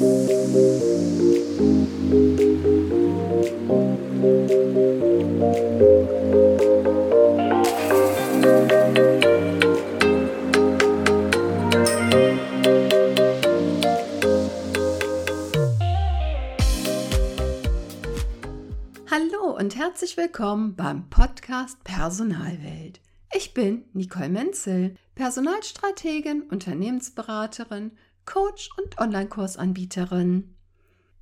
Hallo und herzlich willkommen beim Podcast Personalwelt. Ich bin Nicole Menzel, Personalstrategin, Unternehmensberaterin, Coach und Online-Kursanbieterin.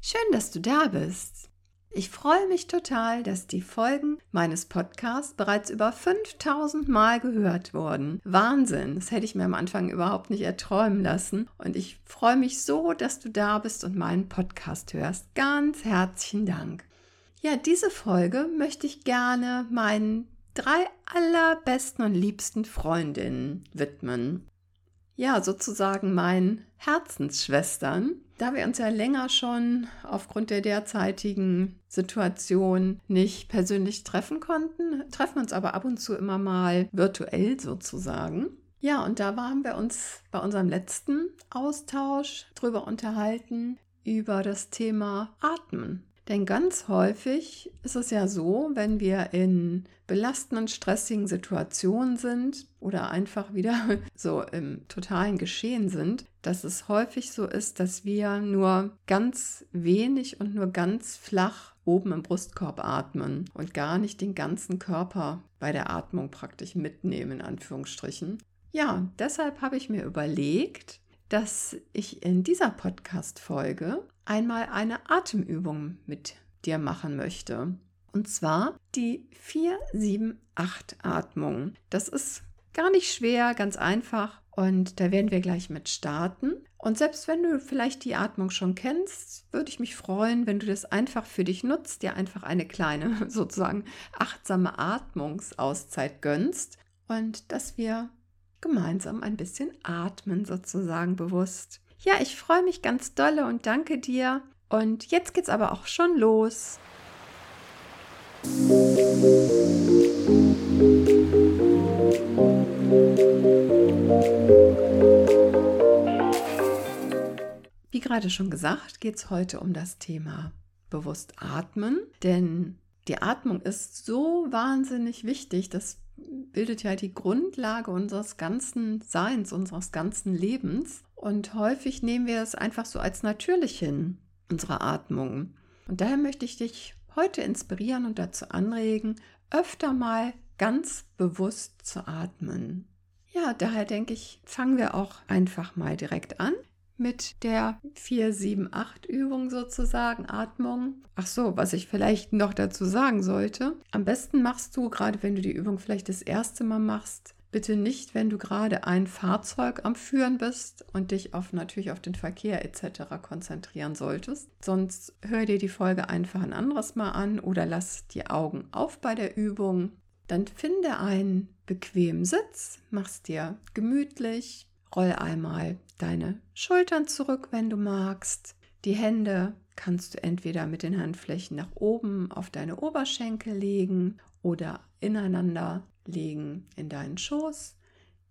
Schön, dass du da bist. Ich freue mich total, dass die Folgen meines Podcasts bereits über 5000 Mal gehört wurden. Wahnsinn, das hätte ich mir am Anfang überhaupt nicht erträumen lassen. Und ich freue mich so, dass du da bist und meinen Podcast hörst. Ganz herzlichen Dank. Ja, diese Folge möchte ich gerne meinen drei allerbesten und liebsten Freundinnen widmen. Ja, sozusagen meinen Herzensschwestern, da wir uns ja länger schon aufgrund der derzeitigen Situation nicht persönlich treffen konnten, treffen wir uns aber ab und zu immer mal virtuell sozusagen. Ja, und da waren wir uns bei unserem letzten Austausch drüber unterhalten, über das Thema Atmen. Denn ganz häufig ist es ja so, wenn wir in belastenden, stressigen Situationen sind oder einfach wieder so im totalen Geschehen sind, dass es häufig so ist, dass wir nur ganz wenig und nur ganz flach oben im Brustkorb atmen und gar nicht den ganzen Körper bei der Atmung praktisch mitnehmen, in Anführungsstrichen. Ja, deshalb habe ich mir überlegt, dass ich in dieser Podcast-Folge einmal eine Atemübung mit dir machen möchte. Und zwar die 4-7-8-Atmung. Das ist gar nicht schwer, ganz einfach. Und da werden wir gleich mit starten. Und selbst wenn du vielleicht die Atmung schon kennst, würde ich mich freuen, wenn du das einfach für dich nutzt, dir einfach eine kleine, sozusagen achtsame Atmungsauszeit gönnst und dass wir gemeinsam ein bisschen atmen, sozusagen bewusst. Ja, ich freue mich ganz dolle und danke dir. Und jetzt geht's aber auch schon los. Wie gerade schon gesagt, geht es heute um das Thema bewusst atmen, denn die Atmung ist so wahnsinnig wichtig, das bildet ja die Grundlage unseres ganzen Seins, unseres ganzen Lebens. Und häufig nehmen wir es einfach so als natürlich hin, unsere Atmung. Und daher möchte ich dich heute inspirieren und dazu anregen, öfter mal ganz bewusst zu atmen. Ja, daher denke ich, fangen wir auch einfach mal direkt an mit der 4-7-8-Übung sozusagen, Atmung. Ach so, was ich vielleicht noch dazu sagen sollte. Am besten machst du, gerade wenn du die Übung vielleicht das erste Mal machst, bitte nicht, wenn du gerade ein Fahrzeug am Führen bist und dich auf natürlich auf den Verkehr etc. konzentrieren solltest. Sonst hör dir die Folge einfach ein anderes Mal an oder lass die Augen auf bei der Übung. Dann finde einen bequemen Sitz, mach's dir gemütlich, Roll einmal deine Schultern zurück, wenn du magst. Die Hände kannst du entweder mit den Handflächen nach oben auf deine Oberschenkel legen oder ineinander legen in deinen Schoß,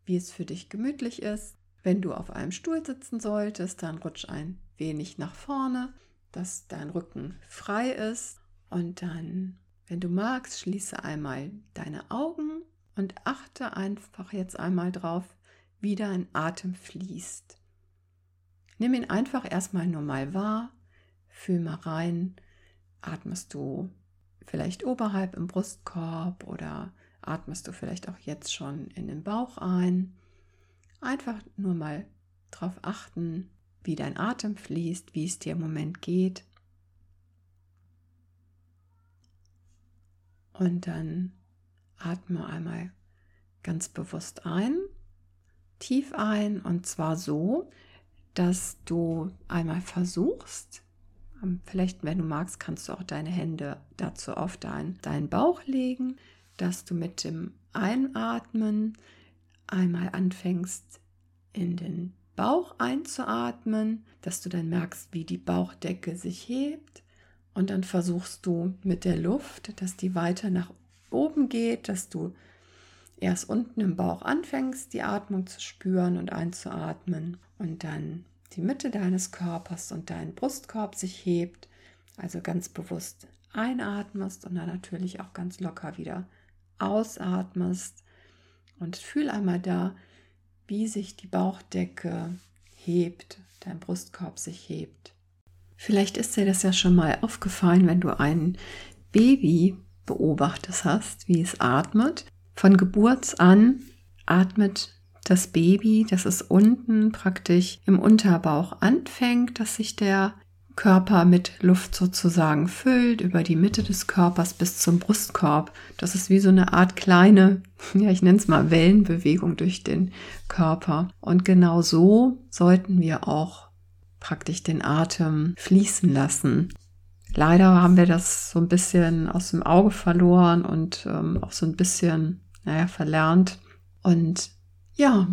wie es für dich gemütlich ist. Wenn du auf einem Stuhl sitzen solltest, dann rutsch ein wenig nach vorne, dass dein Rücken frei ist und dann, wenn du magst, schließe einmal deine Augen und achte einfach jetzt einmal drauf, wie dein Atem fließt. Nimm ihn einfach erstmal nur mal wahr, fühl mal rein, atmest du vielleicht oberhalb im Brustkorb oder atmest du vielleicht auch jetzt schon in den Bauch ein. Einfach nur mal darauf achten, wie dein Atem fließt, wie es dir im Moment geht. Und dann atme einmal ganz bewusst ein tief ein. Und zwar so, dass du einmal versuchst, ähm, vielleicht wenn du magst, kannst du auch deine Hände dazu auf dein, deinen Bauch legen, dass du mit dem Einatmen einmal anfängst in den Bauch einzuatmen, dass du dann merkst, wie die Bauchdecke sich hebt. Und dann versuchst du mit der Luft, dass die weiter nach oben geht, dass du erst unten im Bauch anfängst, die Atmung zu spüren und einzuatmen und dann die Mitte deines Körpers und dein Brustkorb sich hebt, also ganz bewusst einatmest und dann natürlich auch ganz locker wieder ausatmest und fühl einmal da, wie sich die Bauchdecke hebt, dein Brustkorb sich hebt. Vielleicht ist dir das ja schon mal aufgefallen, wenn du ein Baby beobachtest hast, wie es atmet. Von Geburt an atmet das Baby, das es unten praktisch im Unterbauch anfängt, dass sich der Körper mit Luft sozusagen füllt, über die Mitte des Körpers bis zum Brustkorb. Das ist wie so eine Art kleine, ja, ich nenne es mal Wellenbewegung durch den Körper. Und genau so sollten wir auch praktisch den Atem fließen lassen. Leider haben wir das so ein bisschen aus dem Auge verloren und ähm, auch so ein bisschen, naja, verlernt. Und ja,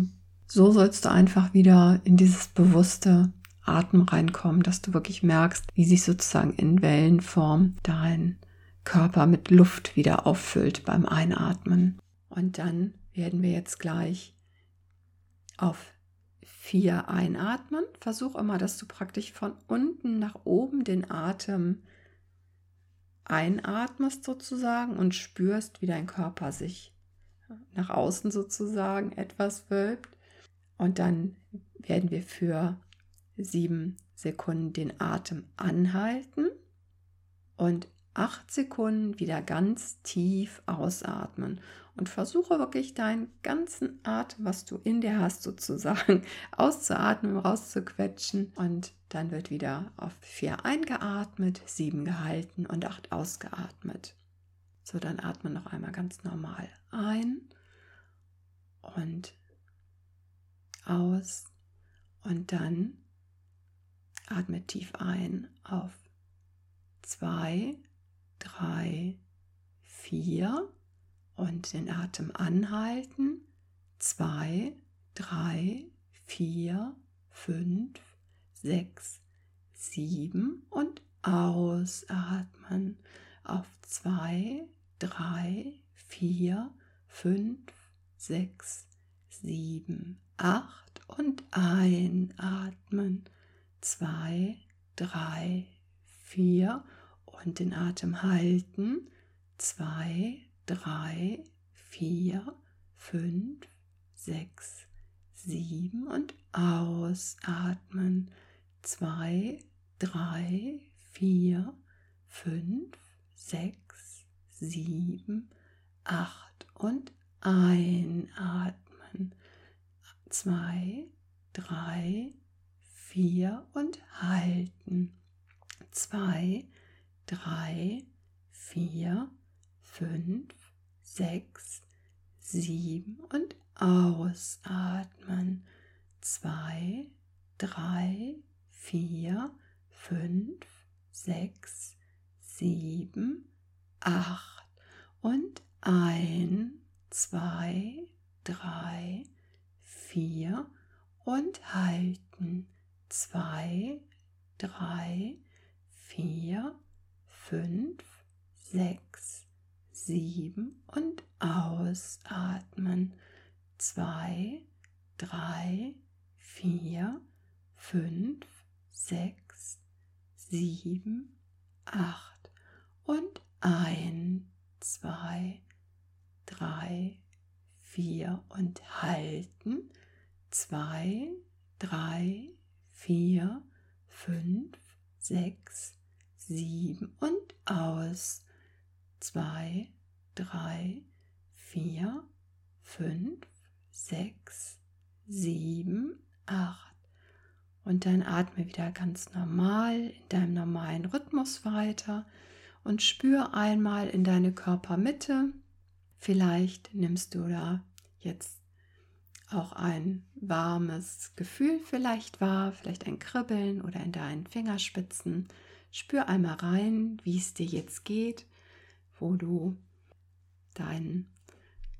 so sollst du einfach wieder in dieses bewusste Atem reinkommen, dass du wirklich merkst, wie sich sozusagen in Wellenform dein Körper mit Luft wieder auffüllt beim Einatmen. Und dann werden wir jetzt gleich auf vier einatmen. Versuch immer, dass du praktisch von unten nach oben den Atem einatmest sozusagen und spürst, wie dein Körper sich nach außen sozusagen etwas wölbt. Und dann werden wir für sieben Sekunden den Atem anhalten und acht Sekunden wieder ganz tief ausatmen und versuche wirklich deinen ganzen Atem, was du in dir hast, sozusagen auszuatmen, rauszuquetschen und dann wird wieder auf vier eingeatmet, sieben gehalten und acht ausgeatmet. So, dann atme noch einmal ganz normal ein und aus und dann Atme tief ein auf zwei, drei, vier und den Atem anhalten. Zwei, drei, vier, fünf, sechs, sieben und ausatmen auf zwei, drei, vier, fünf, sechs, sieben, acht und einatmen zwei, drei, vier und den Atem halten. Zwei, drei, vier, fünf, sechs, sieben und ausatmen. Zwei, drei, vier, fünf, sechs, sieben, acht und einatmen. Zwei, drei, vier und halten. Zwei, drei, vier, fünf, sechs, sieben und ausatmen. Zwei, drei, vier, fünf, sechs, sieben, acht. Und ein, zwei, drei, vier. Und halten. Zwei, drei, vier, fünf, sechs, sieben. Und ausatmen. Zwei, drei, vier, fünf, sechs, sieben, acht. Und ein, zwei, drei, vier und halten. Zwei, drei, vier, fünf, sechs, sieben und aus. Zwei, drei, vier, fünf, sechs, sieben, acht. Und dann atme wieder ganz normal in deinem normalen Rhythmus weiter und spür einmal in deine Körpermitte. Vielleicht nimmst du da jetzt auch ein warmes Gefühl vielleicht wahr, vielleicht ein Kribbeln oder in deinen Fingerspitzen. Spür einmal rein, wie es dir jetzt geht, wo du deinen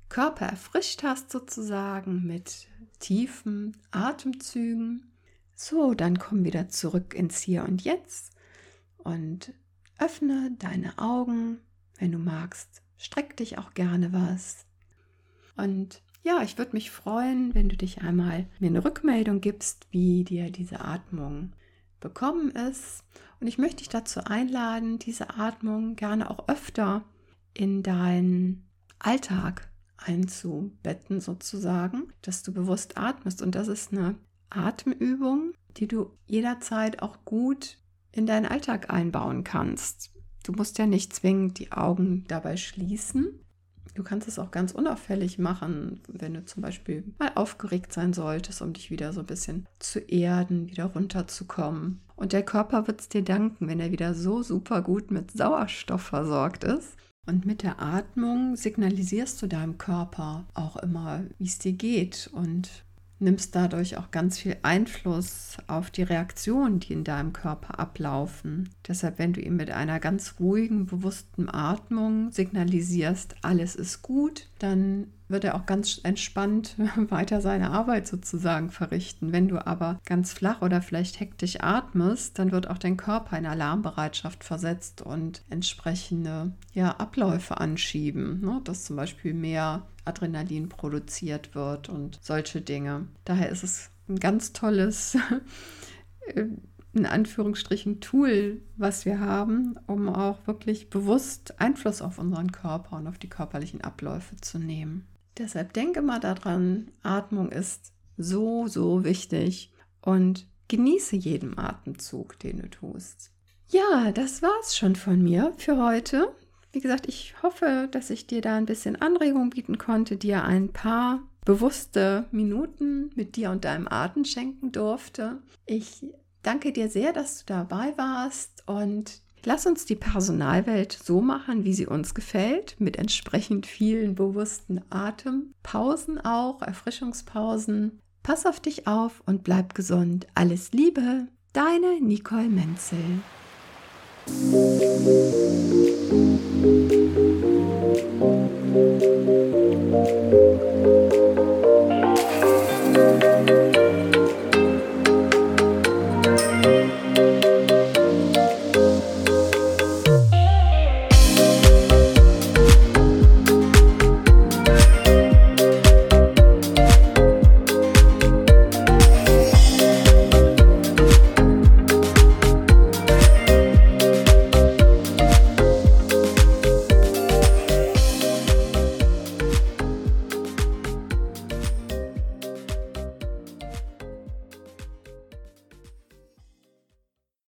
Körper erfrischt hast sozusagen mit tiefen Atemzügen. So, dann komm wieder zurück ins Hier und Jetzt und öffne deine Augen. Wenn du magst, streck dich auch gerne was. Und ja, ich würde mich freuen, wenn du dich einmal mir eine Rückmeldung gibst, wie dir diese Atmung bekommen ist. Und ich möchte dich dazu einladen, diese Atmung gerne auch öfter in deinen Alltag einzubetten, sozusagen, dass du bewusst atmest. Und das ist eine Atemübung, die du jederzeit auch gut in deinen Alltag einbauen kannst. Du musst ja nicht zwingend die Augen dabei schließen. Du kannst es auch ganz unauffällig machen, wenn du zum Beispiel mal aufgeregt sein solltest, um dich wieder so ein bisschen zu erden, wieder runterzukommen. Und der Körper wird es dir danken, wenn er wieder so super gut mit Sauerstoff versorgt ist. Und mit der Atmung signalisierst du deinem Körper auch immer, wie es dir geht und nimmst dadurch auch ganz viel Einfluss auf die Reaktionen, die in deinem Körper ablaufen. Deshalb, wenn du ihm mit einer ganz ruhigen, bewussten Atmung signalisierst, alles ist gut, dann wird er auch ganz entspannt weiter seine Arbeit sozusagen verrichten. Wenn du aber ganz flach oder vielleicht hektisch atmest, dann wird auch dein Körper in Alarmbereitschaft versetzt und entsprechende ja, Abläufe anschieben, ne? dass zum Beispiel mehr Adrenalin produziert wird und solche Dinge. Daher ist es ein ganz tolles, in Anführungsstrichen, Tool, was wir haben, um auch wirklich bewusst Einfluss auf unseren Körper und auf die körperlichen Abläufe zu nehmen. Deshalb denke mal daran, Atmung ist so, so wichtig und genieße jeden Atemzug, den du tust. Ja, das war's schon von mir für heute. Wie gesagt, ich hoffe, dass ich dir da ein bisschen Anregung bieten konnte, dir ein paar bewusste Minuten mit dir und deinem Atem schenken durfte. Ich danke dir sehr, dass du dabei warst und Lass uns die Personalwelt so machen, wie sie uns gefällt, mit entsprechend vielen bewussten Atempausen auch, Erfrischungspausen. Pass auf dich auf und bleib gesund. Alles Liebe, deine Nicole Menzel.